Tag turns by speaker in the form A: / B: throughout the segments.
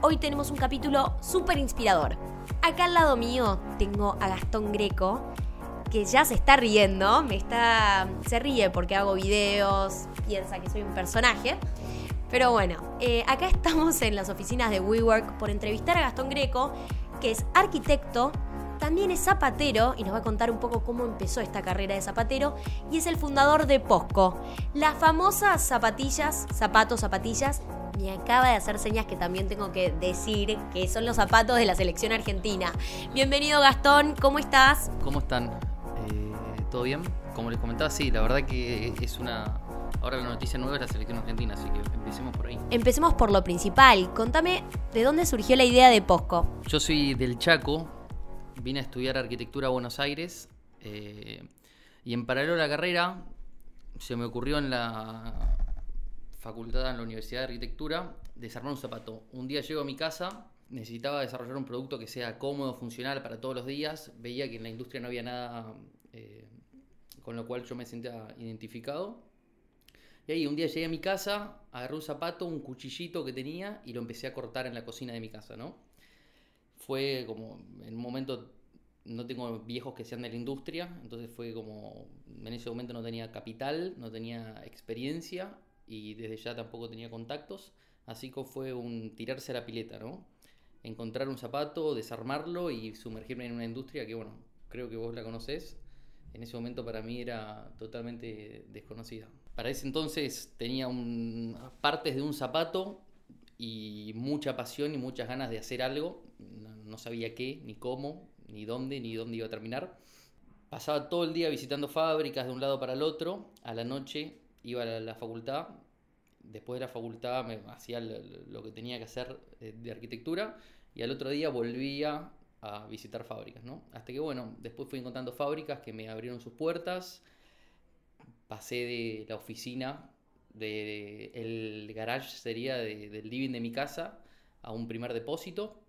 A: Hoy tenemos un capítulo súper inspirador. Acá al lado mío tengo a Gastón Greco, que ya se está riendo, me está. se ríe porque hago videos, piensa que soy un personaje. Pero bueno, eh, acá estamos en las oficinas de WeWork por entrevistar a Gastón Greco, que es arquitecto, también es zapatero y nos va a contar un poco cómo empezó esta carrera de zapatero y es el fundador de Posco, las famosas zapatillas, zapatos, zapatillas. Me acaba de hacer señas que también tengo que decir que son los zapatos de la selección argentina. Bienvenido Gastón, ¿cómo estás?
B: ¿Cómo están? Eh, ¿Todo bien? Como les comentaba, sí, la verdad que es una... Ahora la noticia nueva es la selección argentina, así que empecemos por ahí.
A: Empecemos por lo principal. Contame de dónde surgió la idea de Posco.
B: Yo soy del Chaco, vine a estudiar arquitectura a Buenos Aires eh, y en paralelo a la carrera se me ocurrió en la facultad, en la Universidad de Arquitectura, desarmar un zapato. Un día llego a mi casa, necesitaba desarrollar un producto que sea cómodo, funcional para todos los días. Veía que en la industria no había nada eh, con lo cual yo me sentía identificado. Y ahí un día llegué a mi casa, agarré un zapato, un cuchillito que tenía y lo empecé a cortar en la cocina de mi casa, ¿no? Fue como, en un momento no tengo viejos que sean de la industria, entonces fue como, en ese momento no tenía capital, no tenía experiencia y desde ya tampoco tenía contactos, así que fue un tirarse a la pileta, ¿no? Encontrar un zapato, desarmarlo y sumergirme en una industria que, bueno, creo que vos la conocés, en ese momento para mí era totalmente desconocida. Para ese entonces tenía un, partes de un zapato y mucha pasión y muchas ganas de hacer algo, no sabía qué, ni cómo, ni dónde, ni dónde iba a terminar. Pasaba todo el día visitando fábricas de un lado para el otro, a la noche iba a la, facultad, después de la facultad me hacía lo, que tenía que hacer eh, de arquitectura. Y al otro día volvía a visitar fábricas, ¿no? Hasta que bueno, después fui encontrando fábricas que me abrieron sus puertas, pasé de la oficina, de, el garage sería del living de mi casa, a un primer depósito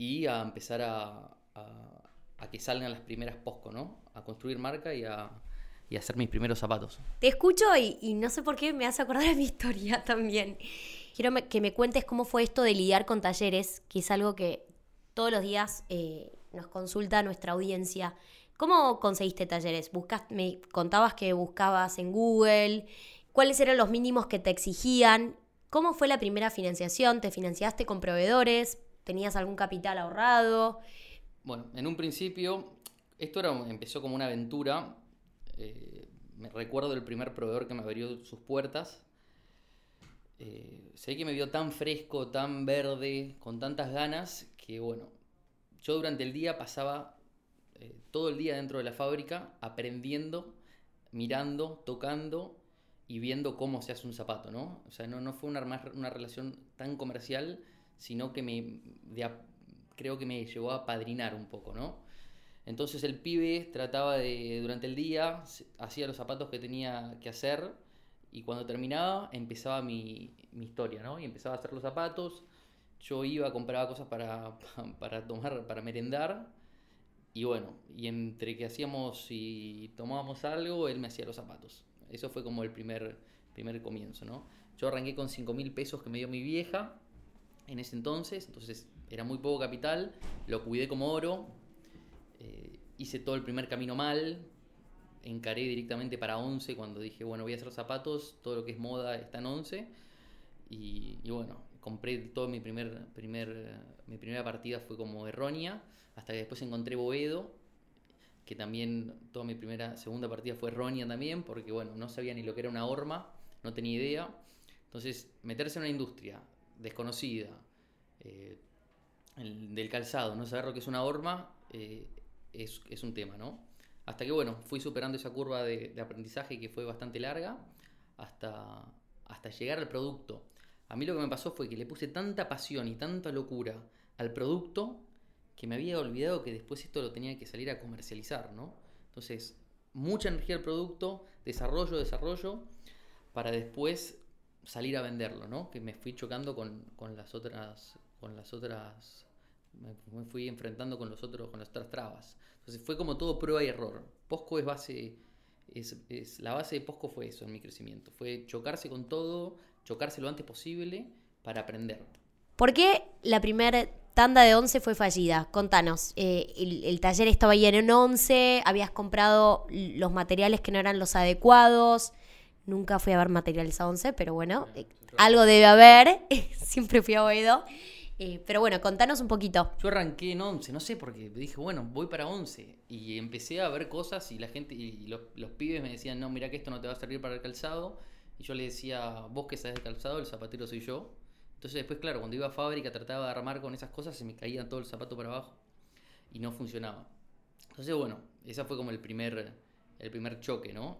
B: y a empezar a, a, que salgan las primeras posco, ¿no? A construir marca y a, y hacer mis primeros zapatos.
A: Te escucho y, no sé por qué me hace acordar de mi historia también. Quiero que me cuentes cómo fue esto de lidiar con talleres, que es algo que todos los días eh, nos consulta nuestra audiencia. ¿Cómo conseguiste talleres? Buscas, me contabas que buscabas en Google. ¿Cuáles eran los mínimos que te exigían? ¿Cómo fue la primera financiación? ¿Te financiaste con proveedores? ¿Tenías algún capital ahorrado?
B: Bueno, en un principio, esto era, empezó como una aventura eh, me recuerdo el primer proveedor que me abrió sus puertas. Eh, sé que me vio tan fresco, tan verde, con tantas ganas, que bueno, yo durante el día pasaba eh, todo el día dentro de la fábrica aprendiendo, mirando, tocando y viendo cómo se hace un zapato, ¿no? O sea, no, no fue una, una relación tan comercial, sino que me, creo que me llevó a padrinar un poco, ¿no? Entonces el pibe trataba de, durante el día, hacía los zapatos que tenía que hacer y cuando terminaba empezaba mi, historia, ¿no? Y empezaba a hacer los zapatos, yo iba, compraba cosas para, para tomar, para merendar y bueno, y entre que hacíamos y tomábamos algo, él me hacía los zapatos. Eso fue como el primer, primer comienzo, ¿no? Yo arranqué con 5 mil pesos que me dio mi vieja en ese entonces, entonces era muy poco capital, lo cuidé como oro, eh, hice todo el primer camino mal, encaré directamente para 11 cuando dije, bueno, voy a hacer zapatos, todo lo que es moda está en 11. Y, bueno, compré todo mi primer, primer, mi primera partida fue como errónea, hasta que después encontré Boedo, que también toda mi primera, segunda partida fue errónea también, porque bueno, no sabía ni lo que era una horma, no tenía idea. Entonces, meterse en una industria desconocida, eh, del calzado, no saber lo que es una horma, eh, es, un tema, ¿no? Hasta que, bueno, fui superando esa curva de, aprendizaje que fue bastante larga hasta, hasta llegar al producto. A mí lo que me pasó fue que le puse tanta pasión y tanta locura al producto que me había olvidado que después esto lo tenía que salir a comercializar, ¿no? Entonces, mucha energía al producto, desarrollo, desarrollo, para después salir a venderlo, ¿no? Que me fui chocando con, con las otras, con las otras me, fui enfrentando con los otros, con las otras trabas. Entonces fue como todo prueba y error. Posco es base, es, la base de Posco fue eso en mi crecimiento. Fue chocarse con todo, chocarse lo antes posible para aprender.
A: ¿Por qué la primera tanda de 11 fue fallida? Contanos, eh, el, el taller estaba ahí en 11, habías comprado los materiales que no eran los adecuados, nunca fui a ver materiales a 11, pero bueno, eh, algo debe haber, siempre fui a Oedo. Eh, pero bueno, contanos un poquito.
B: Yo arranqué en 11, no sé, porque dije, bueno, voy para 11. Y empecé a ver cosas y la gente, y los, los pibes me decían, no, mira que esto no te va a servir para el calzado. Y yo le decía, vos que sabes de calzado, el zapatero soy yo. Entonces después, claro, cuando iba a fábrica trataba de armar con esas cosas, se me caía todo el zapato para abajo y no funcionaba. Entonces, bueno, ese fue como el primer, el primer choque, ¿no?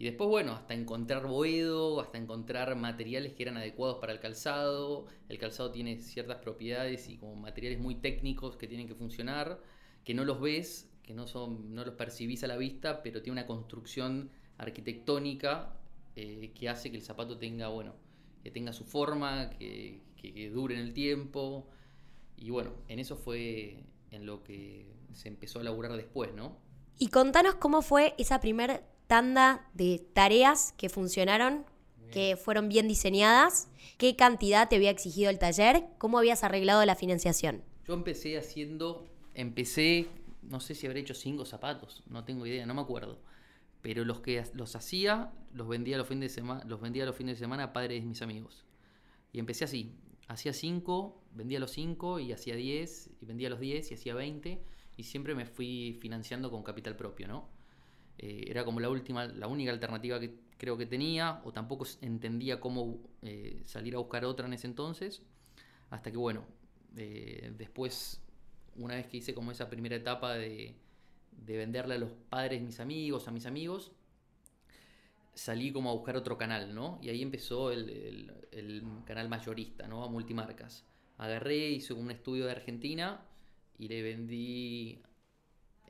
B: Y después, bueno, hasta encontrar boedo, hasta encontrar materiales que eran adecuados para el calzado. El calzado tiene ciertas propiedades y como materiales muy técnicos que tienen que funcionar, que no los ves, que no, son, no los percibís a la vista, pero tiene una construcción arquitectónica eh, que hace que el zapato tenga, bueno, que tenga su forma, que, que, dure en el tiempo. Y bueno, en eso fue en lo que se empezó a laburar después, ¿no?
A: Y contanos cómo fue esa primera tanda de tareas que funcionaron, que fueron bien diseñadas, qué cantidad te había exigido el taller, cómo habías arreglado la financiación.
B: Yo empecé haciendo, empecé, no sé si habré hecho cinco zapatos, no tengo idea, no me acuerdo. Pero los que los hacía, los vendía los fines de semana, los vendía los fines de semana a padres de mis amigos. Y empecé así, hacía cinco, vendía los cinco y hacía diez, y vendía los diez y hacía veinte, y siempre me fui financiando con capital propio, ¿no? Eh, era como la última, la única alternativa que creo que tenía, o tampoco entendía cómo eh, salir a buscar otra en ese entonces, hasta que bueno, eh, después, una vez que hice como esa primera etapa de, venderle a los padres mis amigos, a mis amigos, salí como a buscar otro canal, ¿no? Y ahí empezó el, el, canal mayorista, ¿no? A multimarcas. Agarré, hice un estudio de Argentina y le vendí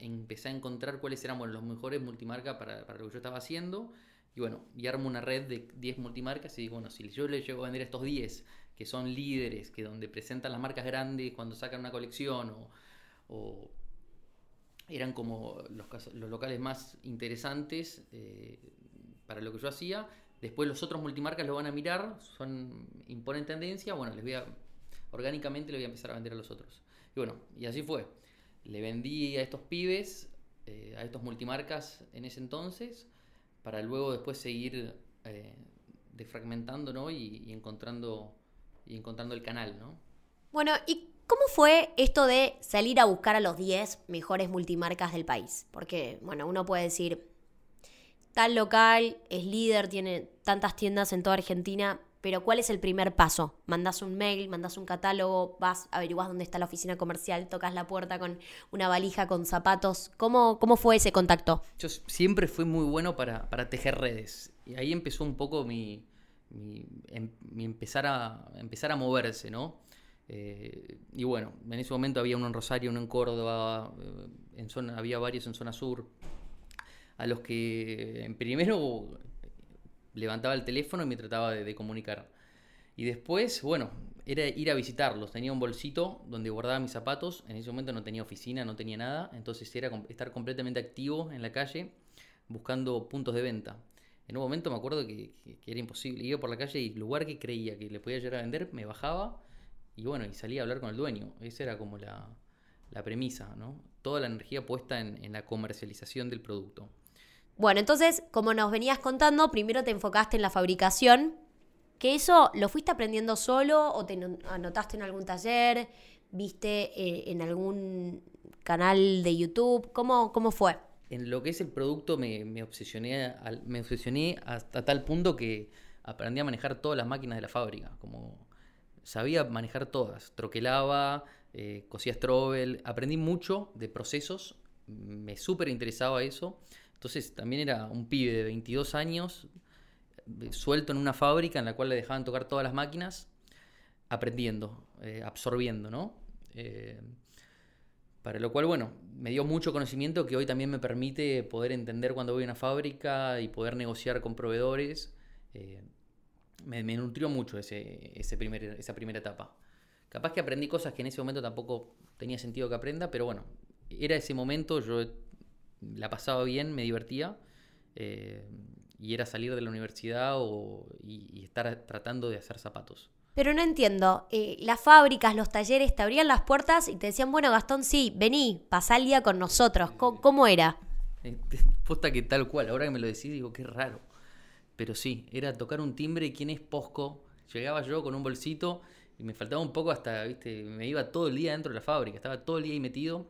B: empecé a encontrar cuáles eran los mejores multimarcas para, para, lo que yo estaba haciendo. Y bueno, y armo una red de 10 multimarcas y digo, bueno, si yo le llego a vender estos 10, que son líderes, que donde presentan las marcas grandes cuando sacan una colección o, eran como los, los, locales más interesantes eh, para lo que yo hacía. Después los otros multimarcas lo van a mirar, son imponen tendencia, bueno, les voy a orgánicamente le voy a empezar a vender a los otros. Y bueno, y así fue le vendí a estos pibes, eh, a estos multimarcas en ese entonces, para luego después seguir eh, defragmentando ¿no? y, encontrando, y encontrando el canal. ¿no?
A: Bueno, ¿y cómo fue esto de salir a buscar a los 10 mejores multimarcas del país? Porque, bueno, uno puede decir, tal local es líder, tiene tantas tiendas en toda Argentina, pero ¿cuál es el primer paso? Mandas un mail, mandas un catálogo, vas, averiguás dónde está la oficina comercial, tocas la puerta con una valija con zapatos. ¿Cómo, cómo fue ese contacto?
B: Yo siempre fui muy bueno para, tejer redes. Y ahí empezó un poco mi, em, empezar, a, empezar a moverse, ¿no? Eh, y bueno, en ese momento había uno en Rosario, uno en Córdoba, eh, en zona, había varios en zona sur, a los que primero levantaba el teléfono y me trataba de, comunicar. Y después, bueno, era ir a visitarlos. Tenía un bolsito donde guardaba mis zapatos. En ese momento no tenía oficina, no tenía nada. Entonces era estar completamente activo en la calle buscando puntos de venta. En un momento me acuerdo que, era imposible. Iba por la calle y el lugar que creía que le podía llegar a vender, me bajaba y bueno, y salía a hablar con el dueño. Esa era como la, premisa, ¿no? Toda la energía puesta en la comercialización del producto.
A: Bueno, entonces, como nos venías contando, primero te enfocaste en la fabricación, que eso lo fuiste aprendiendo solo o te anotaste en algún taller, viste eh, en algún canal de YouTube, ¿cómo, cómo fue?
B: En lo que es el producto me, obsesioné, me obsesioné hasta tal punto que aprendí a manejar todas las máquinas de la fábrica, como sabía manejar todas, troquelaba, eh, cosía strobel, aprendí mucho de procesos, me súper interesaba eso entonces también era un pibe de 22 años, suelto en una fábrica en la cual le dejaban tocar todas las máquinas, aprendiendo, eh, absorbiendo, ¿no? Eh, para lo cual, bueno, me dio mucho conocimiento que hoy también me permite poder entender cuando voy a una fábrica y poder negociar con proveedores. Eh, me, nutrió mucho ese, ese primer, esa primera etapa. Capaz que aprendí cosas que en ese momento tampoco tenía sentido que aprenda, pero bueno, era ese momento, yo la pasaba bien, me divertía. Eh, y era salir de la universidad o, y, estar tratando de hacer zapatos.
A: Pero no entiendo, eh, las fábricas, los talleres te abrían las puertas y te decían, bueno Gastón, sí, vení, pasá el día con nosotros. ¿Cómo, era?
B: Posta que tal cual, ahora que me lo decís digo, qué raro. Pero sí, era tocar un timbre y quién es Posco. Llegaba yo con un bolsito y me faltaba un poco hasta, viste, me iba todo el día dentro de la fábrica, estaba todo el día ahí metido.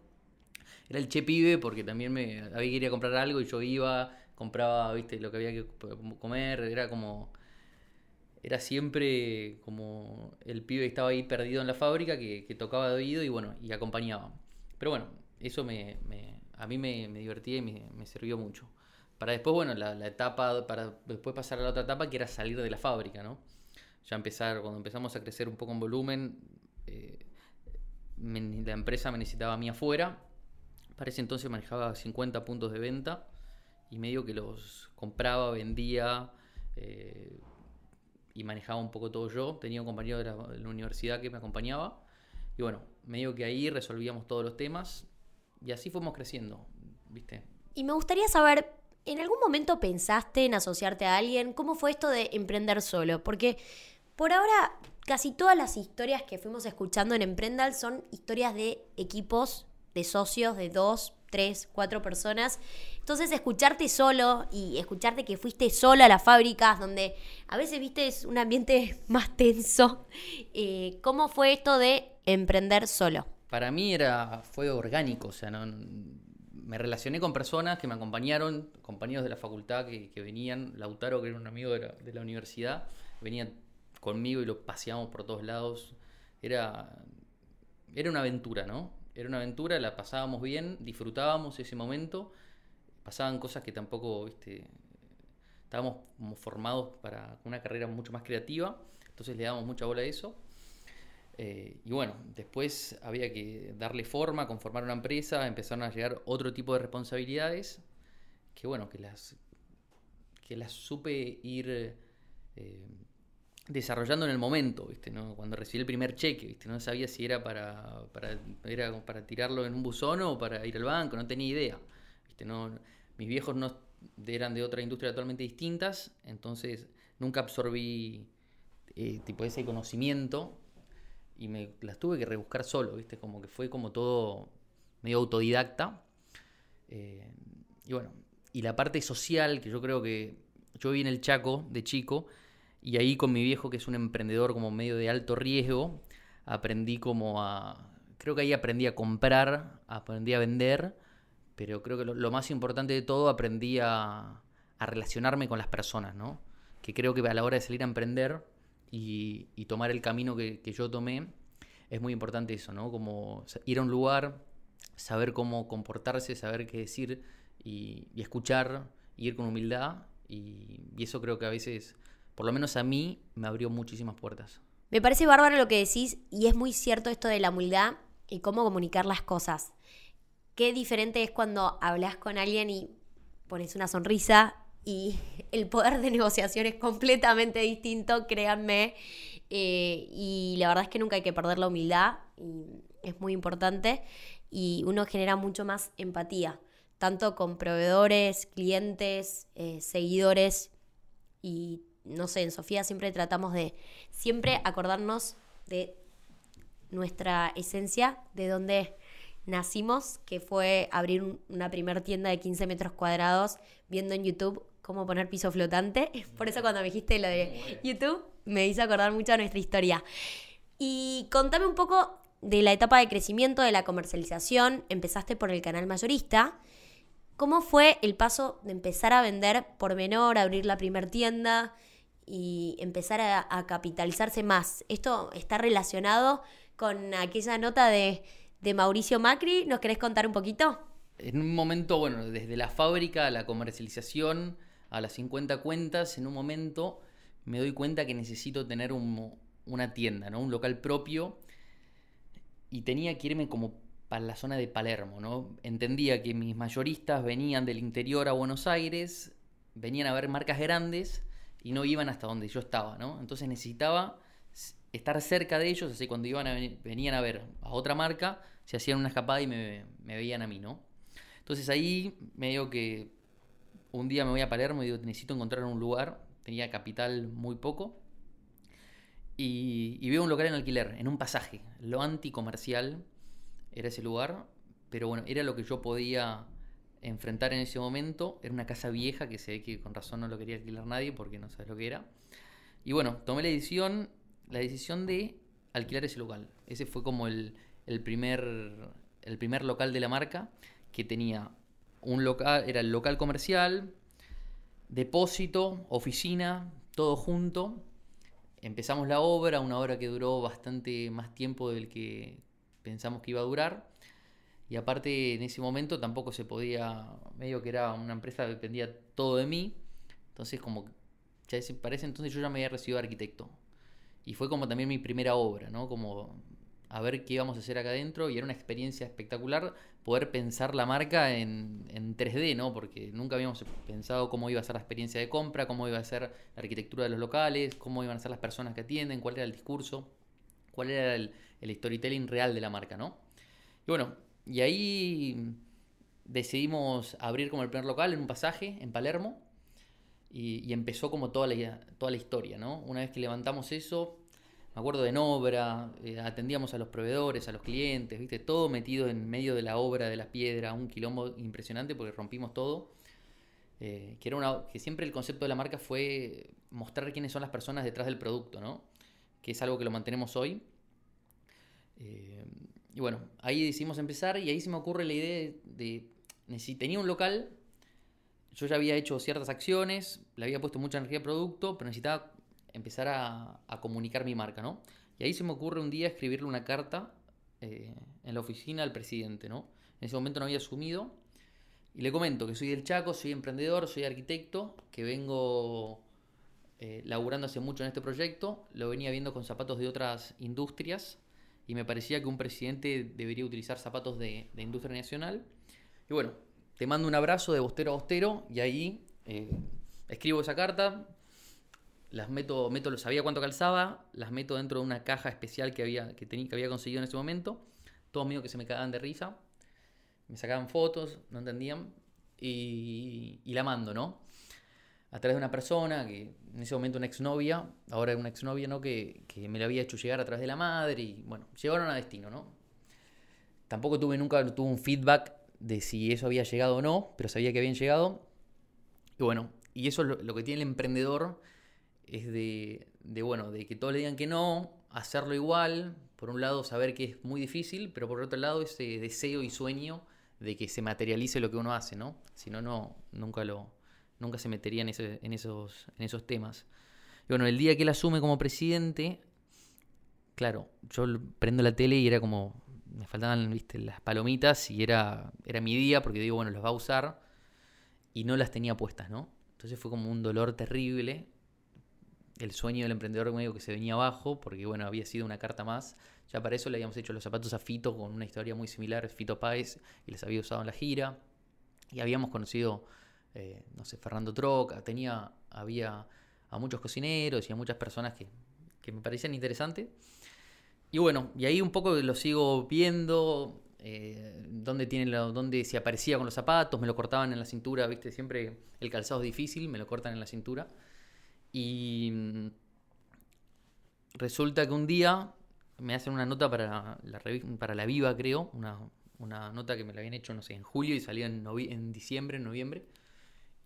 B: Era el che pibe porque también me había que comprar algo y yo iba, compraba, viste, lo que había que comer, era como era siempre como el pibe estaba ahí perdido en la fábrica, que, tocaba de oído y bueno, y acompañaba. Pero bueno, eso me, a mí me, divertía y me, sirvió mucho. Para después, bueno, la, etapa, para después pasar a la otra etapa que era salir de la fábrica, ¿no? Ya empezar, cuando empezamos a crecer un poco en volumen, eh, la empresa me necesitaba a mí afuera. Para ese entonces manejaba 50 puntos de venta y medio que los compraba, vendía, eh, y manejaba un poco todo yo. Tenía un compañero de la, universidad que me acompañaba. Y bueno, medio que ahí resolvíamos todos los temas. Y así fuimos creciendo, ¿viste?
A: Y me gustaría saber, ¿en algún momento pensaste en asociarte a alguien? ¿Cómo fue esto de emprender solo? Porque por ahora casi todas las historias que fuimos escuchando en Emprendal son historias de equipos, de socios, de dos, tres, cuatro personas. Entonces escucharte solo y escucharte que fuiste solo a las fábricas, donde a veces viste un ambiente más tenso. Eh, ¿Cómo fue esto de emprender solo?
B: Para mí era, fue orgánico, o sea, no, me relacioné con personas que me acompañaron, compañeros de la facultad que, venían, Lautaro, que era un amigo de la, universidad, venían conmigo y lo paseamos por todos lados. Era, era una aventura, ¿no? Era una aventura, la pasábamos bien, disfrutábamos ese momento, pasaban cosas que tampoco, viste, estábamos como formados para una carrera mucho más creativa, entonces le damos mucha bola a eso. Eh, y bueno, después había que darle forma, conformar una empresa, empezaron a llegar otro tipo de responsabilidades, que bueno, que las, que las supe ir eh, desarrollando en el momento, ¿viste? ¿no? Cuando recibí el primer cheque, ¿viste? No sabía si era para, para, era para tirarlo en un buzón o para ir al banco, no tenía idea. ¿viste? No, mis viejos no eran de otra industria totalmente distintas, entonces nunca absorbí eh, tipo ese conocimiento y me las tuve que rebuscar solo, ¿viste? Como que fue como todo medio autodidacta. Eh, y bueno, y la parte social, que yo creo que yo vi en el Chaco de chico, y ahí con mi viejo, que es un emprendedor como medio de alto riesgo, aprendí como a... Creo que ahí aprendí a comprar, aprendí a vender, pero creo que lo, más importante de todo aprendí a, relacionarme con las personas, ¿no? Que creo que a la hora de salir a emprender y, tomar el camino que, yo tomé, es muy importante eso, ¿no? Como ir a un lugar, saber cómo comportarse, saber qué decir y, escuchar, ir con humildad. y, eso creo que a veces por lo menos a mí, me abrió muchísimas puertas.
A: Me parece bárbaro lo que decís y es muy cierto esto de la humildad y cómo comunicar las cosas. Qué diferente es cuando hablas con alguien y pones una sonrisa y el poder de negociación es completamente distinto, créanme. Eh, y la verdad es que nunca hay que perder la humildad, es muy importante y uno genera mucho más empatía, tanto con proveedores, clientes, eh, seguidores y no sé, en Sofía siempre tratamos de siempre acordarnos de nuestra esencia, de dónde nacimos, que fue abrir una primera tienda de 15 metros cuadrados viendo en YouTube cómo poner piso flotante. Por eso cuando me dijiste lo de YouTube, me hizo acordar mucho a nuestra historia. Y contame un poco de la etapa de crecimiento, de la comercialización. Empezaste por el canal mayorista. ¿Cómo fue el paso de empezar a vender por menor, abrir la primera tienda? Y empezar a, capitalizarse más. Esto está relacionado con aquella nota de, Mauricio Macri. ¿Nos querés contar un poquito?
B: En un momento, bueno, desde la fábrica a la comercialización, a las 50 cuentas, en un momento me doy cuenta que necesito tener una tienda, ¿no? Un local propio. Y tenía que irme como para la zona de Palermo, ¿no? Entendía que mis mayoristas venían del interior a Buenos Aires, venían a ver marcas grandes y no iban hasta donde yo estaba, ¿no? Entonces necesitaba estar cerca de ellos, así cuando iban a venían a ver a otra marca, se hacían una escapada y me, veían a mí, ¿no? Entonces ahí medio que un día me voy a Palermo y digo, necesito encontrar un lugar. Tenía capital muy poco. Y, y veo un local en alquiler, en un pasaje. Lo anticomercial era ese lugar. Pero bueno, era lo que yo podía enfrentar en ese momento. Era una casa vieja que se ve que con razón no lo quería alquilar nadie porque no sabes lo que era. Y bueno, tomé la decisión, la decisión de alquilar ese local. Ese fue como el, el primer, el primer local de la marca que tenía un local, era el local comercial, depósito, oficina, todo junto. Empezamos la obra, una obra que duró bastante más tiempo del que pensamos que iba a durar. Y aparte en ese momento tampoco se podía, medio que era una empresa dependía todo de mí. Entonces como, ya parece entonces yo ya me había recibido arquitecto. Y fue como también mi primera obra, ¿no? Como a ver qué íbamos a hacer acá adentro y era una experiencia espectacular poder pensar la marca en, en, 3D, ¿no? Porque nunca habíamos pensado cómo iba a ser la experiencia de compra, cómo iba a ser la arquitectura de los locales, cómo iban a ser las personas que atienden, cuál era el discurso, cuál era el, el storytelling real de la marca, ¿no? Y bueno, y ahí decidimos abrir como el primer local en un pasaje en Palermo y, empezó como toda la, toda la historia, ¿no? Una vez que levantamos eso, me acuerdo de en obra, eh, atendíamos a los proveedores, a los clientes, ¿viste? Todo metido en medio de la obra, de la piedra, un quilombo impresionante porque rompimos todo. Eh, que, era una, que siempre el concepto de la marca fue mostrar quiénes son las personas detrás del producto, ¿no? Que es algo que lo mantenemos hoy. Eh, y bueno, ahí decidimos empezar y ahí se me ocurre la idea de, si tenía un local, yo ya había hecho ciertas acciones, le había puesto mucha energía al producto, pero necesitaba empezar a, a, comunicar mi marca, ¿no? Y ahí se me ocurre un día escribirle una carta eh, en la oficina al presidente, ¿no? En ese momento no había asumido. Y le comento que soy del Chaco, soy emprendedor, soy arquitecto, que vengo eh, laburando hace mucho en este proyecto, lo venía viendo con zapatos de otras industrias y me parecía que un presidente debería utilizar zapatos de, de industria nacional. Y bueno, te mando un abrazo de bostero a bostero y ahí eh, escribo esa carta, las meto, meto, sabía cuánto calzaba, las meto dentro de una caja especial que había, que tenía, que había conseguido en ese momento. Todos míos que se me cagaban de risa, me sacaban fotos, no entendían, y, y la mando, ¿no? A través de una persona que en ese momento una exnovia, ahora una exnovia, ¿no? Que, que me la había hecho llegar a través de la madre, y bueno, llegaron a destino, ¿no? Tampoco tuve nunca tuve un feedback de si eso había llegado o no, pero sabía que habían llegado. Y bueno, y eso es lo, lo que tiene el emprendedor es de, de, bueno, de que todos le digan que no, hacerlo igual, por un lado saber que es muy difícil, pero por otro lado ese deseo y sueño de que se materialice lo que uno hace, ¿no? Si no, no, nunca lo, nunca se metería en, en, esos, en esos temas. Y bueno, el día que él asume como presidente, claro, yo prendo la tele y era como, me faltaban, viste, las palomitas y era, era mi día porque digo, bueno, los va a usar y no las tenía puestas, ¿no? Entonces fue como un dolor terrible el sueño del emprendedor medio que se venía abajo, porque bueno, había sido una carta más. Ya para eso le habíamos hecho los zapatos a Fito con una historia muy similar, Fito Páez, y les había usado en la gira. Y habíamos conocido, eh, no sé, Fernando Troca, tenía, había a muchos cocineros y a muchas personas que, que me parecían interesantes. Y bueno, y ahí un poco lo sigo viendo, eh, dónde, tiene dónde se aparecía con los zapatos, me lo cortaban en la cintura, viste, siempre el calzado es difícil, me lo cortan en la cintura. Y mm, resulta que un día me hacen una nota para la, para la Viva, creo, una, una, nota que me la habían hecho, no sé, en julio y salía en, en diciembre, en noviembre.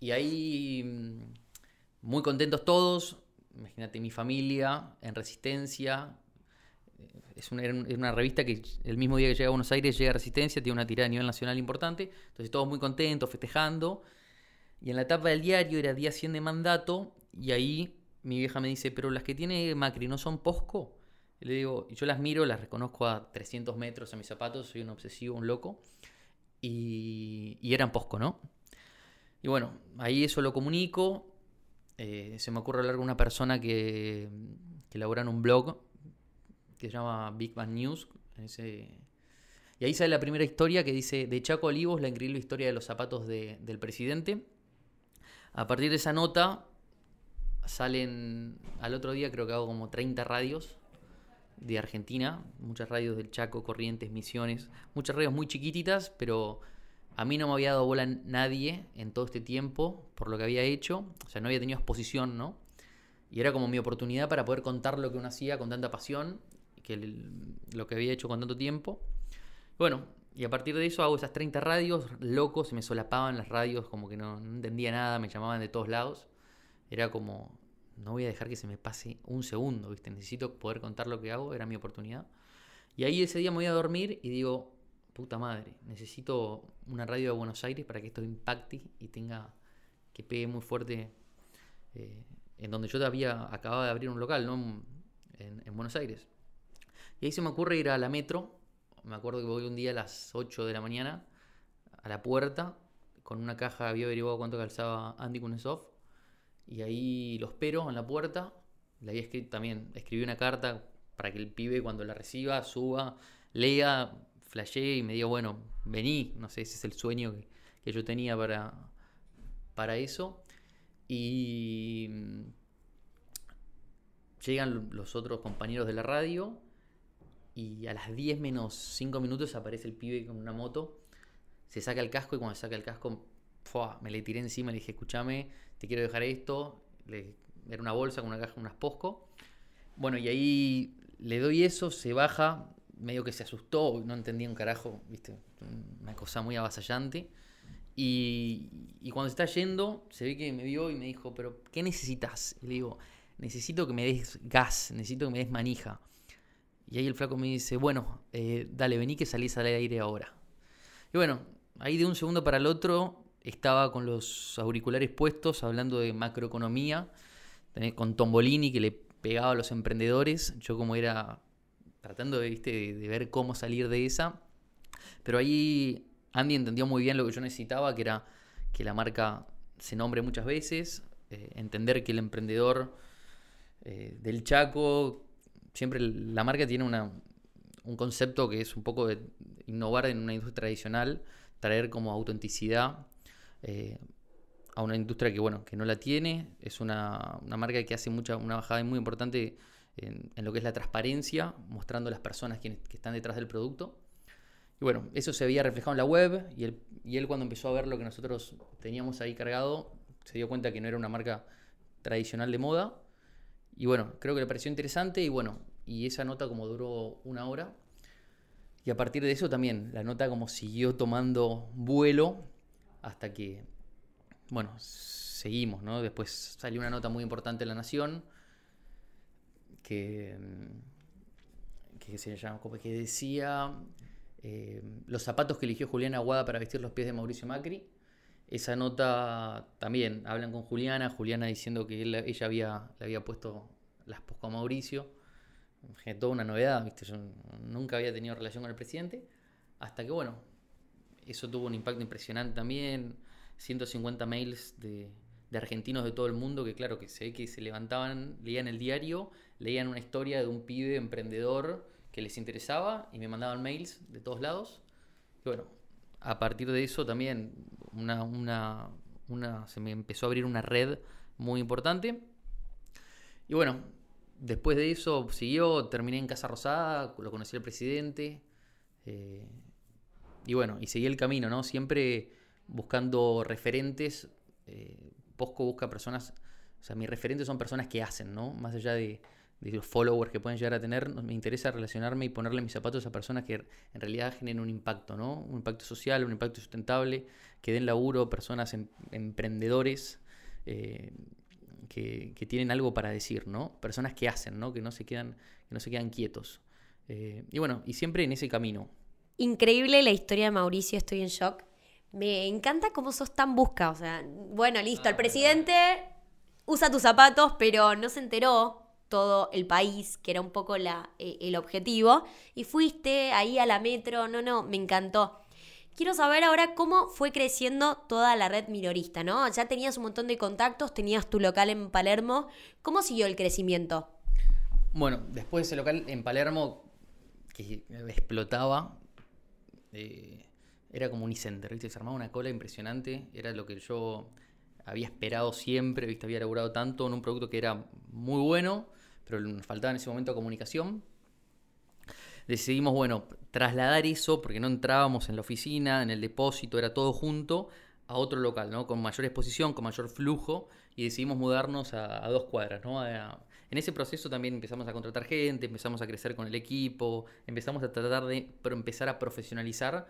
B: Y ahí, mm, muy contentos todos, imagínate mi familia en Resistencia. Es una, es una, revista que el mismo día que llega a Buenos Aires llega a Resistencia, tiene una tirada a nivel nacional importante. Entonces todos muy contentos, festejando. Y en la etapa del diario era día 100 de mandato y ahí mi vieja me dice, pero las que tiene Macri no son Posco. Y le digo, y yo las miro, las reconozco a 300 metros a mis zapatos, soy un obsesivo, un loco. Y eran Posco, ¿no? Y bueno, ahí eso lo comunico. Eh, se me ocurre hablar con una persona que, que elabora en un blog que se llama Big Bang News. Y ahí sale la primera historia que dice, de Chaco Olivos, la increíble historia de los zapatos de, del presidente. A partir de esa nota, salen al otro día, creo que hago como 30 radios de Argentina, muchas radios del Chaco, Corrientes, Misiones, muchas radios muy chiquititas, pero a mí no me había dado bola nadie en todo este tiempo por lo que había hecho, o sea, no había tenido exposición, ¿no? Y era como mi oportunidad para poder contar lo que uno hacía con tanta pasión, que lo que había hecho con tanto tiempo. Bueno, y a partir de eso hago esas 30 radios, locos, se me solapaban las radios, como que no, entendía nada, me llamaban de todos lados. Era como, no voy a dejar que se me pase un segundo, ¿viste? Necesito poder contar lo que hago, era mi oportunidad. Y ahí ese día me voy a dormir y digo, puta madre, necesito una radio de Buenos Aires para que esto impacte y tenga, que pegue muy fuerte eh, en donde yo había acababa de abrir un local, ¿no? En, Buenos Aires. Y ahí se me ocurre ir a la metro. Me acuerdo que voy un día a las 8 de la mañana a la puerta con una caja, había averiguado cuánto calzaba Andy Kunesov. Y ahí lo espero en la puerta. Le había escrito también, escribí una carta para que el pibe cuando la reciba, suba, lea, flashee y me diga, bueno, vení. No sé, ese es el sueño que, que yo tenía para, para eso. Y mm, llegan los otros compañeros de la radio y a las 10 menos 5 minutos aparece el pibe con una moto, se saca el casco y cuando se saca el casco, me le tiré encima, le dije, escúchame, te quiero dejar esto, era una bolsa con una caja, unas posco. Bueno, y ahí le doy eso, se baja, medio que se asustó, no entendía un carajo, viste, una cosa muy avasallante. Y, cuando se está yendo, se ve que me vio y me dijo, pero ¿qué necesitas? Y le digo, necesito que me des gas, necesito que me des manija. Y ahí el flaco me dice, bueno, eh, dale, vení que salís al aire ahora. Y bueno, ahí de un segundo para el otro estaba con los auriculares puestos hablando de macroeconomía, con Tombolini que le pegaba a los emprendedores, yo como era tratando de, ¿viste? de ver cómo salir de esa. Pero ahí Andy entendió muy bien lo que yo necesitaba, que era que la marca se nombre muchas veces, eh, entender que el emprendedor eh, del Chaco, siempre la marca tiene una, un concepto que es un poco de innovar en una industria tradicional, traer como autenticidad eh, a una industria que bueno que no la tiene, es una, marca que hace mucha, una bajada muy importante en, lo que es la transparencia, mostrando a las personas que están detrás del producto. Y bueno, eso se había reflejado en la web y él, y él cuando empezó a ver lo que nosotros teníamos ahí cargado, se dio cuenta que no era una marca tradicional de moda. Y bueno, creo que le pareció interesante y bueno, y esa nota como duró una hora. Y a partir de eso también, la nota como siguió tomando vuelo hasta que, bueno, seguimos, ¿no? Después salió una nota muy importante en La Nación que, que se que decía eh, los zapatos que eligió Juliana Aguada para vestir los pies de Mauricio Macri. Esa nota también hablan con Juliana, Juliana diciendo que ella había, le había puesto las posco a Mauricio. Toda una novedad, ¿viste? Yo nunca había tenido relación con el presidente. Hasta que, bueno, eso tuvo un impacto impresionante también. 150 mails de, de argentinos de todo el mundo que, claro, que se que se levantaban, leían el diario, leían una historia de un pibe emprendedor que les interesaba y me mandaban mails de todos lados. Y bueno, a partir de eso también una, una, una, se me empezó a abrir una red muy importante. Y bueno, después de eso siguió, terminé en Casa Rosada, lo conocí al presidente. Eh, y bueno, y seguí el camino, ¿no? Siempre buscando referentes. Eh, Posco busca personas, o sea, mis referentes son personas que hacen, ¿no? Más allá de, los followers que pueden llegar a tener, me interesa relacionarme y ponerle mis zapatos a personas que en realidad generen un impacto, ¿no? Un impacto social, un impacto sustentable, que den laburo, personas em, emprendedores eh, que, tienen algo para decir, ¿no? Personas que hacen, ¿no? Que no se quedan, que no se quedan quietos. Eh, y bueno, y siempre en ese camino.
A: Increíble la historia de Mauricio, estoy en shock. Me encanta cómo sos tan busca, o sea, bueno, listo, el presidente usa tus zapatos, pero no se enteró todo el país, que era un poco la, eh, el objetivo, y fuiste ahí a la metro, no, no, me encantó. Quiero saber ahora cómo fue creciendo toda la red minorista, ¿no? Ya tenías un montón de contactos, tenías tu local en Palermo, ¿cómo siguió el crecimiento?
B: Bueno, después de ese local en Palermo, que explotaba, eh, era como Unicenter, ¿viste? Se armaba una cola impresionante, era lo que yo había esperado siempre. Había elaborado tanto en un producto que era muy bueno, pero nos faltaba en ese momento comunicación. Decidimos, bueno, trasladar eso, porque no entrábamos en la oficina, en el depósito, era todo junto, a otro local, ¿no? Con mayor exposición, con mayor flujo, y decidimos mudarnos a, dos cuadras, ¿no? en ese proceso también empezamos a contratar gente, empezamos a crecer con el equipo, empezamos a tratar de empezar a profesionalizar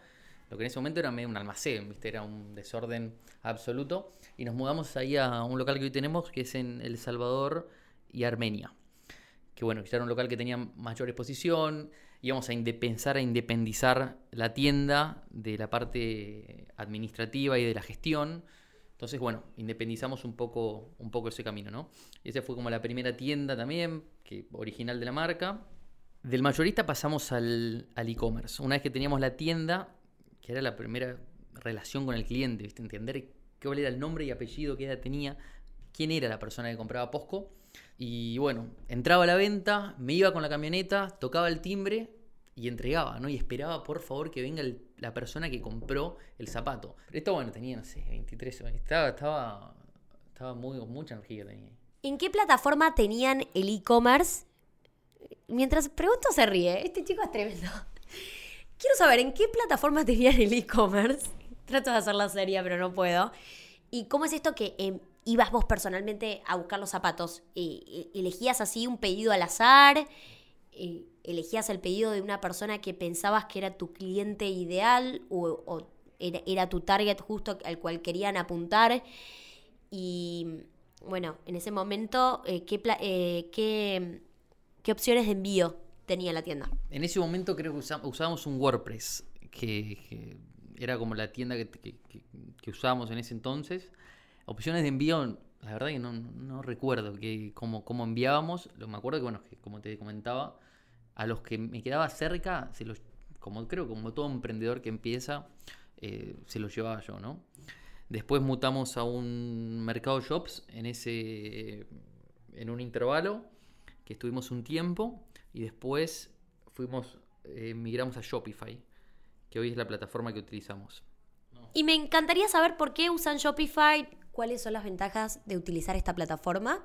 B: lo que en ese momento era medio un almacén, ¿viste? Era un desorden absoluto. Y nos mudamos ahí a un local que hoy tenemos, que es en El Salvador y Armenia. Que bueno, era un local que tenía mayor exposición, íbamos a pensar a independizar la tienda de la parte administrativa y de la gestión. Entonces, bueno, independizamos un poco, un poco ese camino, ¿no? Y esa fue como la primera tienda también, que, original de la marca. Del mayorista pasamos al e-commerce. Una vez que teníamos la tienda, que era la primera relación con el cliente, ¿viste? entender cuál era el nombre y apellido que ella tenía, quién era la persona que compraba Posco. Y bueno, entraba a la venta, me iba con la camioneta, tocaba el timbre y entregaba, ¿no? Y esperaba, por favor, que venga la persona que compró el zapato. Pero esto, bueno, tenía, no sé, 23 años. Estaba, estaba, estaba muy, mucha energía tenía.
A: ¿En qué plataforma tenían el e-commerce? Mientras pregunto se ríe. Este chico es tremendo. Quiero saber, ¿en qué plataforma tenían el e-commerce? Trato de hacer la serie, pero no puedo. ¿Y cómo es esto que em, ibas vos personalmente a buscar los zapatos? Eh, eh, ¿Elegías así un pedido al azar? Eh, ¿Elegías el pedido de una persona que pensabas que era tu cliente ideal o, era, tu target justo al cual querían apuntar? Y bueno, en ese momento, ¿qué, qué opciones de envío tenía la tienda.
B: En ese momento creo que usábamos un WordPress, que, era como la tienda que, usábamos en ese entonces. Opciones de envío, la verdad que no, recuerdo que cómo, cómo enviábamos. Lo, me acuerdo que, bueno, como te comentaba, a los que me quedaba cerca, los, como creo como todo emprendedor que empieza, eh, se los llevaba yo, ¿no? Después mutamos a un mercado shops en ese en un intervalo que estuvimos un tiempo y después fuimos, eh, migramos a Shopify, que hoy es la plataforma que utilizamos.
A: Y me encantaría saber por qué usan Shopify, cuáles son las ventajas de utilizar esta plataforma.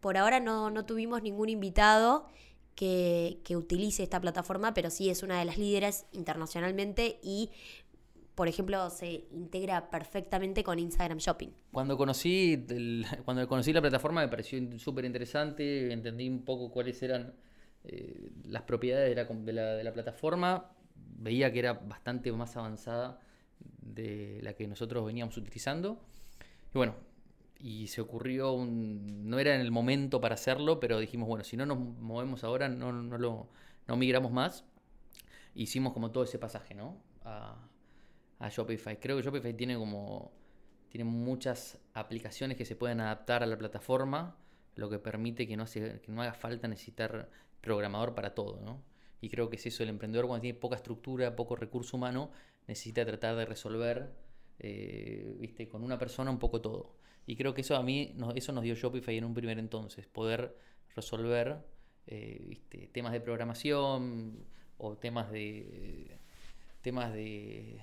A: Por ahora no, no tuvimos ningún invitado que, que, utilice esta plataforma, pero sí es una de las líderes internacionalmente y, por ejemplo, se integra perfectamente con Instagram Shopping.
B: Cuando conocí, cuando conocí la plataforma me pareció súper interesante, entendí un poco cuáles eran eh, las propiedades de la, de, la, plataforma, veía que era bastante más avanzada de la que nosotros veníamos utilizando. Y bueno, y se ocurrió un... No era en el momento para hacerlo, pero dijimos, bueno, si no nos movemos ahora, no, no, lo, no migramos más. Hicimos como todo ese pasaje, ¿no? A, Shopify. Creo que Shopify tiene como... Tiene muchas aplicaciones que se pueden adaptar a la plataforma, lo que permite que no, que no haga falta necesitar programador para todo, ¿no? Y creo que es eso, el emprendedor cuando tiene poca estructura, poco recurso humano, necesita tratar de resolver, eh, viste, con una persona un poco todo. Y creo que eso a mí, eso nos dio Shopify en un primer entonces, poder resolver eh, temas de programación o temas de temas de,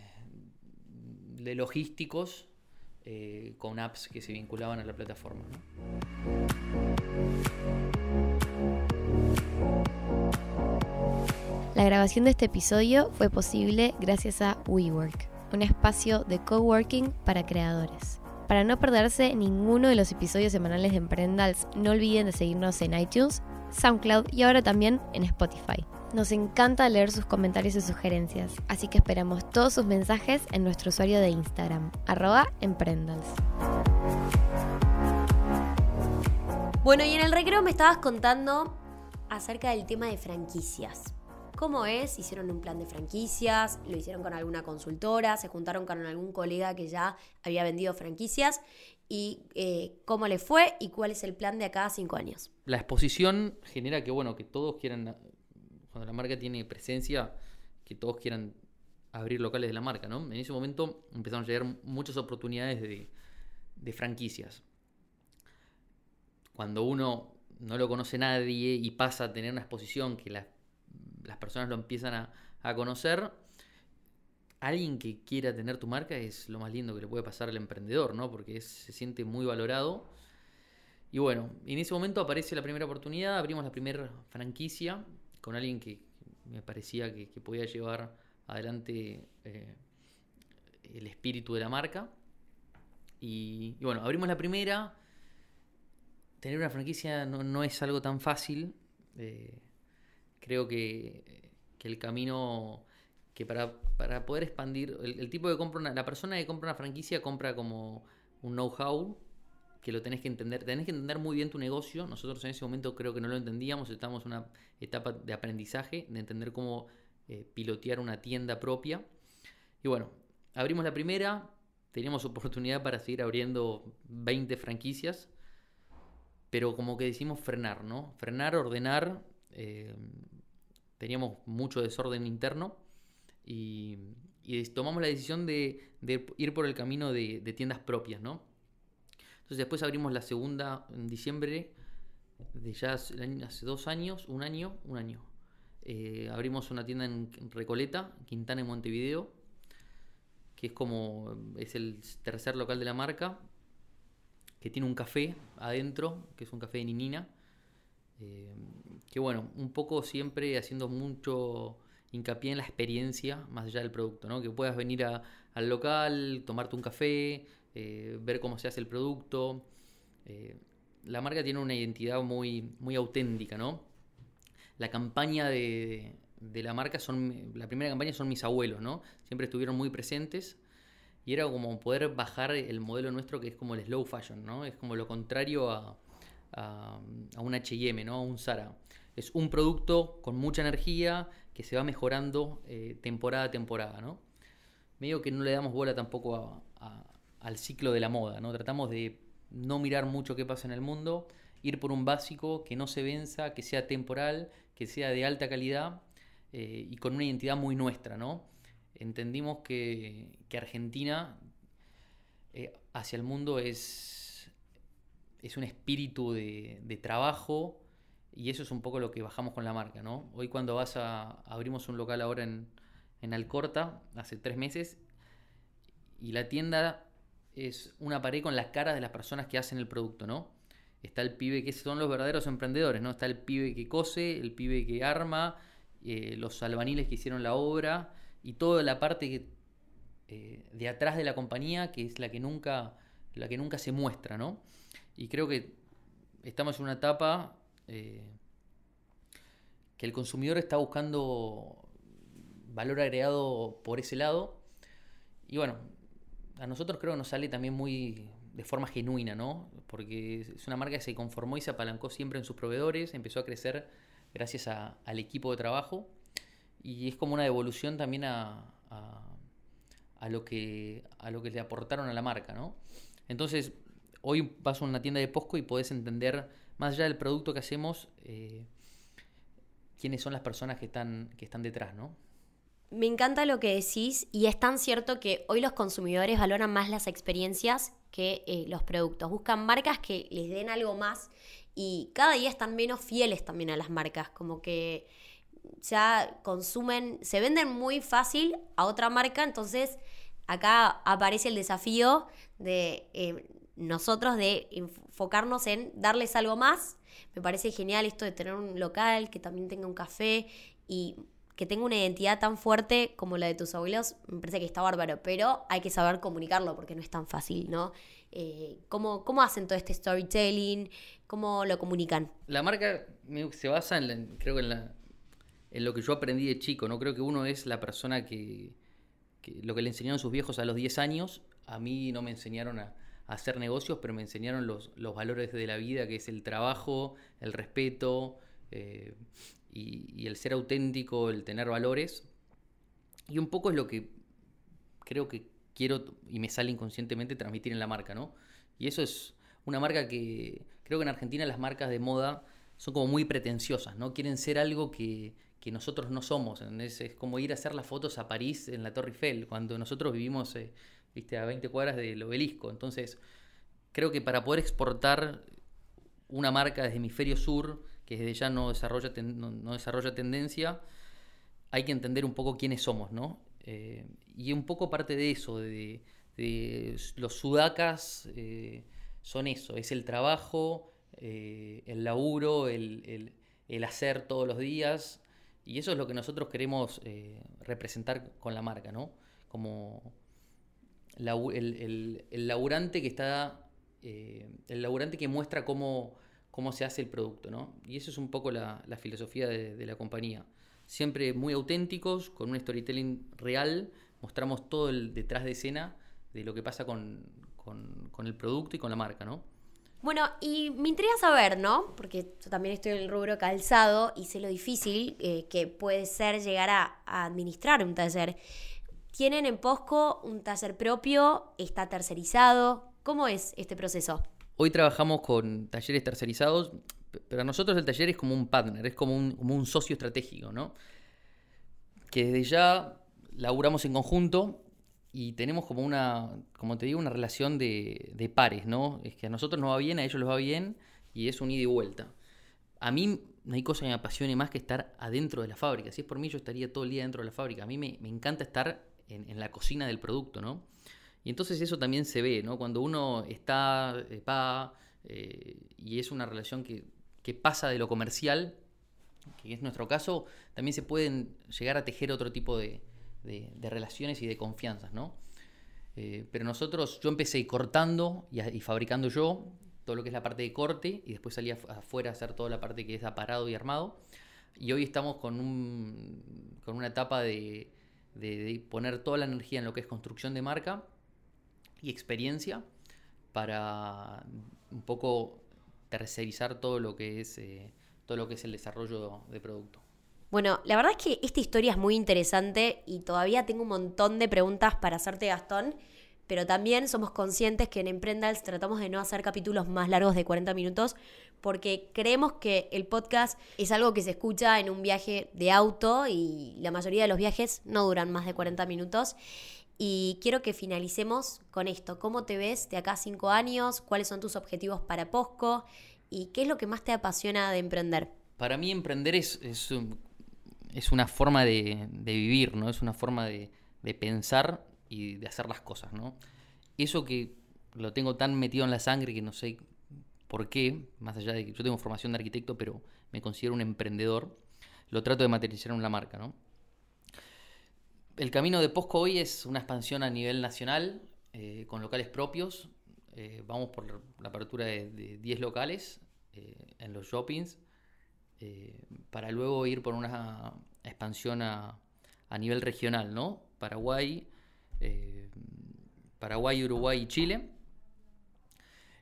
B: de logísticos eh, con apps que se vinculaban a la plataforma.
A: La grabación de este episodio fue posible gracias a WeWork, un espacio de coworking para creadores. Para no perderse ninguno de los episodios semanales de Emprendals, no olviden de seguirnos en iTunes, SoundCloud y ahora también en Spotify. Nos encanta leer sus comentarios y sugerencias, así que esperamos todos sus mensajes en nuestro usuario de Instagram, arroba Emprendals. Bueno, y en el recreo me estabas contando acerca del tema de franquicias. ¿Cómo es? ¿Hicieron un plan de franquicias? ¿Lo hicieron con alguna consultora? ¿Se juntaron con algún colega que ya había vendido franquicias? ¿Y eh, cómo le fue? ¿Y cuál es el plan de acá a cinco años?
B: La exposición genera que, bueno, que todos quieran, cuando la marca tiene presencia, que todos quieran abrir locales de la marca, ¿no? En ese momento empezaron a llegar muchas oportunidades de, de franquicias. Cuando uno no lo conoce nadie y pasa a tener una exposición que la las personas lo empiezan a, conocer, alguien que quiera tener tu marca es lo más lindo que le puede pasar al emprendedor, ¿no? Porque se siente muy valorado. Y bueno, en ese momento aparece la primera oportunidad, abrimos la primera franquicia con alguien que me parecía que, podía llevar adelante eh, el espíritu de la marca. Y, bueno, abrimos la primera. Tener una franquicia no, es algo tan fácil. Eh, creo que, el camino que para, poder expandir, el, tipo de compra, la persona que compra una franquicia compra como un know-how que lo tenés que entender, tenés que entender muy bien tu negocio. Nosotros en ese momento creo que no lo entendíamos, estábamos en una etapa de aprendizaje, de entender cómo eh, pilotear una tienda propia. Y bueno, abrimos la primera, teníamos oportunidad para seguir abriendo 20 franquicias, pero como que decimos frenar, ¿no? Frenar, ordenar. Eh, teníamos mucho desorden interno y, tomamos la decisión de, ir por el camino de, de tiendas propias, ¿no? Entonces después abrimos la segunda en diciembre de ya hace dos años, un año, un año. Eh, abrimos una tienda en Recoleta, Quintana, en Montevideo, que es como, es el tercer local de la marca, que tiene un café adentro, que es un café de Ninina. Eh, que bueno, un poco siempre haciendo mucho hincapié en la experiencia más allá del producto, ¿no? Que puedas venir al local, tomarte un café, eh, ver cómo se hace el producto. Eh, la marca tiene una identidad muy, muy auténtica, ¿no? La campaña de, la marca son, la primera campaña son mis abuelos, ¿no? Siempre estuvieron muy presentes y era como poder bajar el modelo nuestro que es como el slow fashion, ¿no? Es como lo contrario a, a, un H&M, ¿no? A un Zara. Es un producto con mucha energía que se va mejorando eh, temporada a temporada, ¿no? Medio que no le damos bola tampoco al ciclo de la moda, ¿no? Tratamos de no mirar mucho qué pasa en el mundo, ir por un básico que no se venza, que sea temporal, que sea de alta calidad eh, y con una identidad muy nuestra, ¿no? Entendimos que, Argentina eh, hacia el mundo es, es un espíritu de, trabajo y eso es un poco lo que bajamos con la marca, ¿no? Hoy cuando vas a, abrimos un local ahora en, en Alcorta, hace tres meses, y la tienda es una pared con las caras de las personas que hacen el producto, ¿no? Está el pibe que son los verdaderos emprendedores, ¿no? Está el pibe que cose, el pibe que arma, eh, los albaniles que hicieron la obra y toda la parte eh, de atrás de la compañía que es la que nunca, la que nunca se muestra, ¿no? Y creo que estamos en una etapa eh, que el consumidor está buscando valor agregado por ese lado. Y bueno, a nosotros creo que nos sale también muy de forma genuina, ¿no? Porque es una marca que se conformó y se apalancó siempre en sus proveedores, empezó a crecer gracias al equipo de trabajo y es como una devolución también a, a, lo que, a lo que le aportaron a la marca, ¿no? Entonces, hoy vas a una tienda de Posco y podés entender, más allá del producto que hacemos, eh, quiénes son las personas que están, que están detrás, ¿no?
A: Me encanta lo que decís y es tan cierto que hoy los consumidores valoran más las experiencias que eh, los productos. Buscan marcas que les den algo más y cada día están menos fieles también a las marcas, como que ya consumen, se venden muy fácil a otra marca, entonces acá aparece el desafío de eh, nosotros de enfocarnos en darles algo más. Me parece genial esto de tener un local que también tenga un café y que tenga una identidad tan fuerte como la de tus abuelos, me parece que está bárbaro, pero hay que saber comunicarlo porque no es tan fácil, ¿no? Eh, ¿cómo, hacen todo este storytelling? ¿Cómo lo comunican?
B: La marca se basa en, creo que en, la, en lo que yo aprendí de chico, ¿no? Creo que uno es la persona que, lo que le enseñaron sus viejos a los 10 años, a mí no me enseñaron a, hacer negocios, pero me enseñaron los, los valores de la vida, que es el trabajo, el respeto, eh, y, el ser auténtico, el tener valores. Y un poco es lo que creo que quiero y me sale inconscientemente transmitir en la marca, ¿no? Y eso es una marca que creo que en Argentina las marcas de moda son como muy pretenciosas, ¿no? Quieren ser algo que, nosotros no somos. Es, es, como ir a hacer las fotos a París en la Torre Eiffel, cuando nosotros vivimos eh, ¿viste? a 20 cuadras del obelisco. Entonces, creo que para poder exportar una marca desde hemisferio sur, que desde ya no desarrolla, no, desarrolla tendencia, hay que entender un poco quiénes somos, ¿no? Eh, y un poco parte de eso, de, los sudacas eh, son eso, es el trabajo, eh, el laburo, el, hacer todos los días Y eso es lo que nosotros queremos representar con la marca, ¿no? Como el, laburante que está. Eh, el laburante que muestra cómo, cómo, se hace el producto, ¿no? Y eso es un poco la, filosofía de, la compañía. Siempre muy auténticos, con un storytelling real, mostramos todo el detrás de escena de lo que pasa con, con el producto y con la marca, ¿no?
A: Bueno, y me intriga saber, ¿no? Porque yo también estoy en el rubro calzado y sé lo difícil eh, que puede ser llegar a, administrar un taller. ¿Tienen en Posco un taller propio? ¿Está tercerizado? ¿Cómo es este proceso?
B: Hoy trabajamos con talleres tercerizados, pero a nosotros el taller es como un partner, es como un, socio estratégico, ¿no? Que desde ya laburamos en conjunto y tenemos como una, como te digo, una relación de, pares, ¿no? Es que a nosotros nos va bien, a ellos les va bien y es un ida y vuelta. A mí no hay cosa que me apasione más que estar adentro de la fábrica. Si es por mí, yo estaría todo el día dentro de la fábrica. A mí me encanta estar en, en, la cocina del producto, ¿no? Y entonces eso también se ve, ¿no? Cuando uno está, eh, va, eh, y es una relación que, que pasa de lo comercial, que es nuestro caso, también se pueden llegar a tejer otro tipo de, de, relaciones y de confianzas, ¿no? Eh, pero nosotros, yo empecé cortando y, fabricando yo todo lo que es la parte de corte y después salí afuera a hacer toda la parte que es aparado y armado. Y hoy estamos con, un, con una etapa de, poner toda la energía en lo que es construcción de marca y experiencia para un poco tercerizar todo lo que es, eh, todo lo que es el desarrollo de producto.
A: Bueno, la verdad es que esta historia es muy interesante y todavía tengo un montón de preguntas para hacerte, Gastón, pero también somos conscientes que en Emprendals tratamos de no hacer capítulos más largos de 40 minutos porque creemos que el podcast es algo que se escucha en un viaje de auto y la mayoría de los viajes no duran más de 40 minutos. Y quiero que finalicemos con esto. ¿Cómo te ves de acá a cinco años? ¿Cuáles son tus objetivos para Posco? ¿Y qué es lo que más te apasiona de emprender?
B: Para mí emprender es, es es una forma de, vivir, ¿no? Es una forma de, pensar de hacer las cosas, ¿no? Eso que lo tengo tan metido en la sangre que no sé por qué, más allá de que yo tengo formación de arquitecto, pero me considero un emprendedor, lo trato de materializar en la marca, ¿no? El camino de Posco hoy es una expansión a nivel nacional, eh, con locales propios. Eh, vamos por la apertura de, 10 locales eh, en los shoppings para luego ir por una expansión a, nivel regional, ¿no? Paraguay, eh, Paraguay, Uruguay y Chile,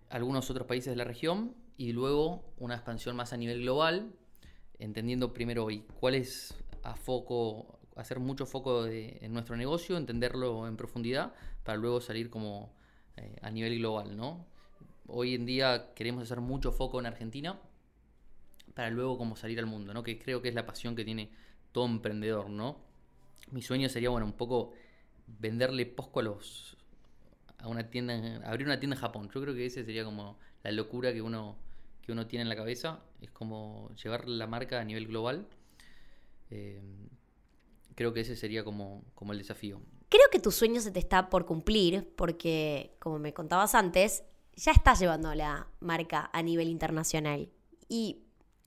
B: algunos otros países de la región y luego una expansión más a nivel global, entendiendo primero hoy cuál es a foco, hacer mucho foco en nuestro negocio, entenderlo en profundidad, para luego salir como eh, a nivel global, ¿no? Hoy en día queremos hacer mucho foco en Argentina, para luego como salir al mundo, ¿no? Que creo que es la pasión que tiene todo emprendedor, ¿no? Mi sueño sería, bueno, un poco venderle posco a los a una tienda, abrir una tienda en Japón. Yo creo que ese sería como la locura que uno que uno tiene en la cabeza, es como llevar la marca a nivel global. Eh, creo que ese sería como, como el desafío.
A: Creo que tu sueño se te está por cumplir, porque como me contabas antes, ya estás llevando la marca a nivel internacional. Y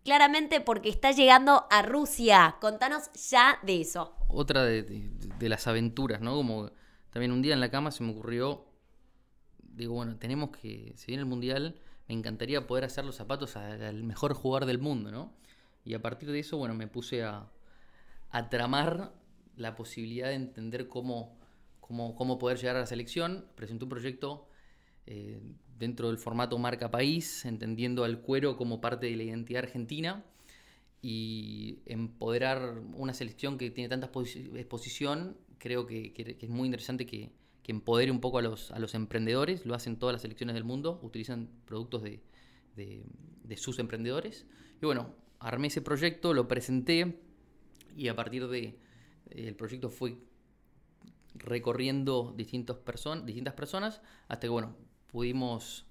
A: Claramente porque está llegando a Rusia. Contanos ya de eso.
B: Otra de, las aventuras, ¿no? Como también un día en la cama se me ocurrió, digo, bueno, tenemos que, si viene el Mundial, me encantaría poder hacer los zapatos al mejor jugador del mundo, ¿no? Y a partir de eso, bueno, me puse a, tramar la posibilidad de entender cómo, cómo, cómo poder llegar a la selección. Presenté un proyecto eh, dentro del formato marca país, entendiendo al cuero como parte de la identidad argentina y empoderar una selección que tiene tanta exposición, creo que, es muy interesante que, empodere un poco a los, a los, emprendedores, lo hacen todas las selecciones del mundo, utilizan productos de, de, sus emprendedores. Y bueno, armé ese proyecto, lo presenté y a partir de el proyecto fue recorriendo distintas personas hasta que bueno pudimos,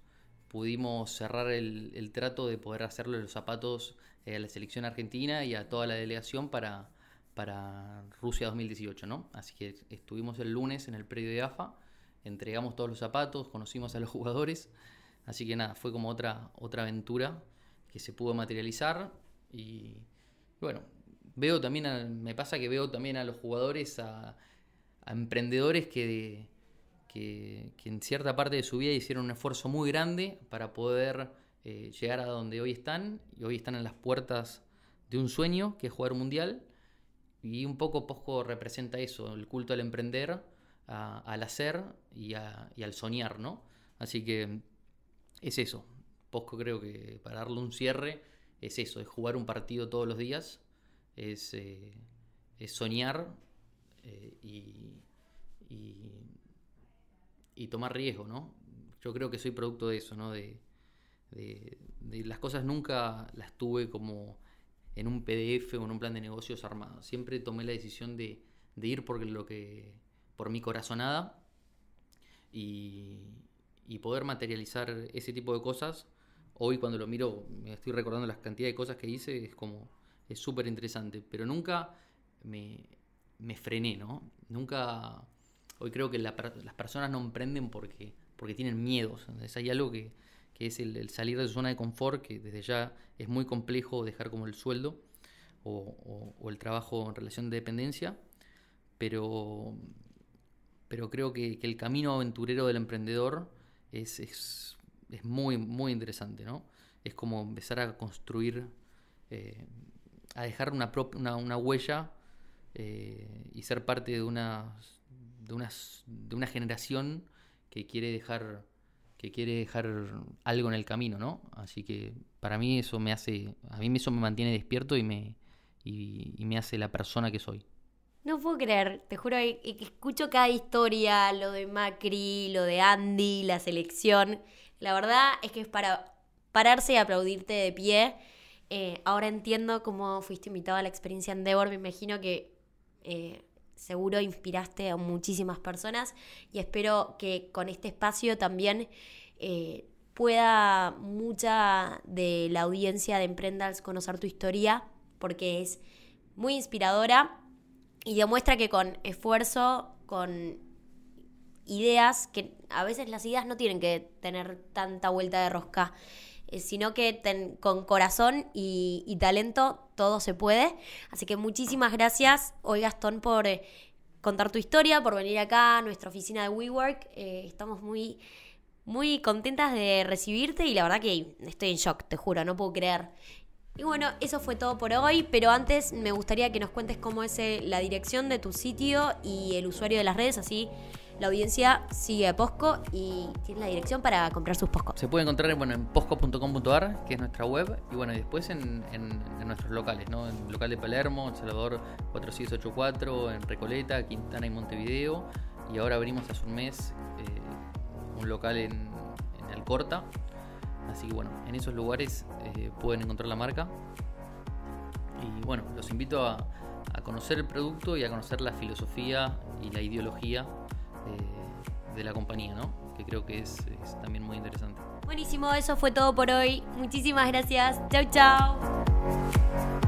B: pudimos cerrar el, trato de poder hacerle los zapatos eh, a la selección argentina y a toda la delegación para, para Rusia 2018, ¿no? Así que estuvimos el lunes en el predio de AFA, entregamos todos los zapatos, conocimos a los jugadores, así que nada, fue como otra, otra aventura que se pudo materializar y bueno, veo también, me pasa que veo también a los jugadores, a, emprendedores que, que, en cierta parte de su vida hicieron un esfuerzo muy grande para poder eh, llegar a donde hoy están, y hoy están en las puertas de un sueño, que es jugar mundial, y un poco Posco representa eso, el culto al emprender, al hacer y, al soñar, ¿no? Así que es eso. Posco creo que para darle un cierre es eso, es jugar un partido todos los días, es, eh, soñar eh, y, tomar riesgo, ¿no? Yo creo que soy producto de eso, ¿no? De, las cosas nunca las tuve como en un PDF o en un plan de negocios armado. Siempre tomé la decisión de, ir por lo que por mi corazonada y, y poder materializar ese tipo de cosas. Hoy cuando lo miro me estoy recordando las cantidades de cosas que hice, es como es súper interesante, pero nunca me, me, frené, ¿no? Nunca, hoy creo que las personas no emprenden porque, porque tienen miedos, es hay algo que, que es el, salir de su zona de confort, que desde ya es muy complejo dejar como el sueldo o, el trabajo en relación de dependencia, pero, pero creo que, que el camino aventurero del emprendedor es, es, es, muy, muy interesante, ¿no? Es como empezar a construir eh, a dejar una, una, huella eh, y ser parte de una, de, unas, de una generación que quiere dejar que quiere dejar algo en el camino, ¿no? Así que para mí eso me hace, a mí eso me mantiene despierto y me, y, me hace la persona que soy.
A: No puedo creer, te juro que escucho cada historia, lo de Macri, lo de Andy, la selección. La verdad es que es para pararse y aplaudirte de pie eh, ahora entiendo cómo fuiste invitado a la experiencia Endeavor. Me imagino que eh, seguro inspiraste a muchísimas personas y espero que con este espacio también eh, pueda mucha de la audiencia de Emprendals conocer tu historia porque es muy inspiradora y demuestra que con esfuerzo, con ideas, que a veces las ideas no tienen que tener tanta vuelta de rosca. Eh, sino que con corazón y, talento todo se puede. Así que muchísimas gracias hoy Gastón por eh, contar tu historia, por venir acá a nuestra oficina de WeWork. Eh, estamos muy, muy contentas de recibirte y la verdad que estoy en shock, te juro, no puedo creer. Y bueno, eso fue todo por hoy, pero antes me gustaría que nos cuentes cómo es la dirección de tu sitio y el usuario de las redes, así la audiencia sigue a Posco y tiene la dirección para comprar sus Posco.
B: Se puede encontrar bueno, en posco.com.ar, que es nuestra web, y bueno, después en, nuestros locales, ¿no? En el local de Palermo, en Salvador 4684, en Recoleta, Quintana y Montevideo, y ahora abrimos hace un mes eh, un local en, en, Alcorta. Así que bueno, en esos lugares eh, pueden encontrar la marca. Y bueno, los invito a conocer el producto y a conocer la filosofía y la ideología de la compañía, ¿no? Que creo que es, es también muy interesante.
A: Buenísimo, eso fue todo por hoy. Muchísimas gracias. Chau, chau.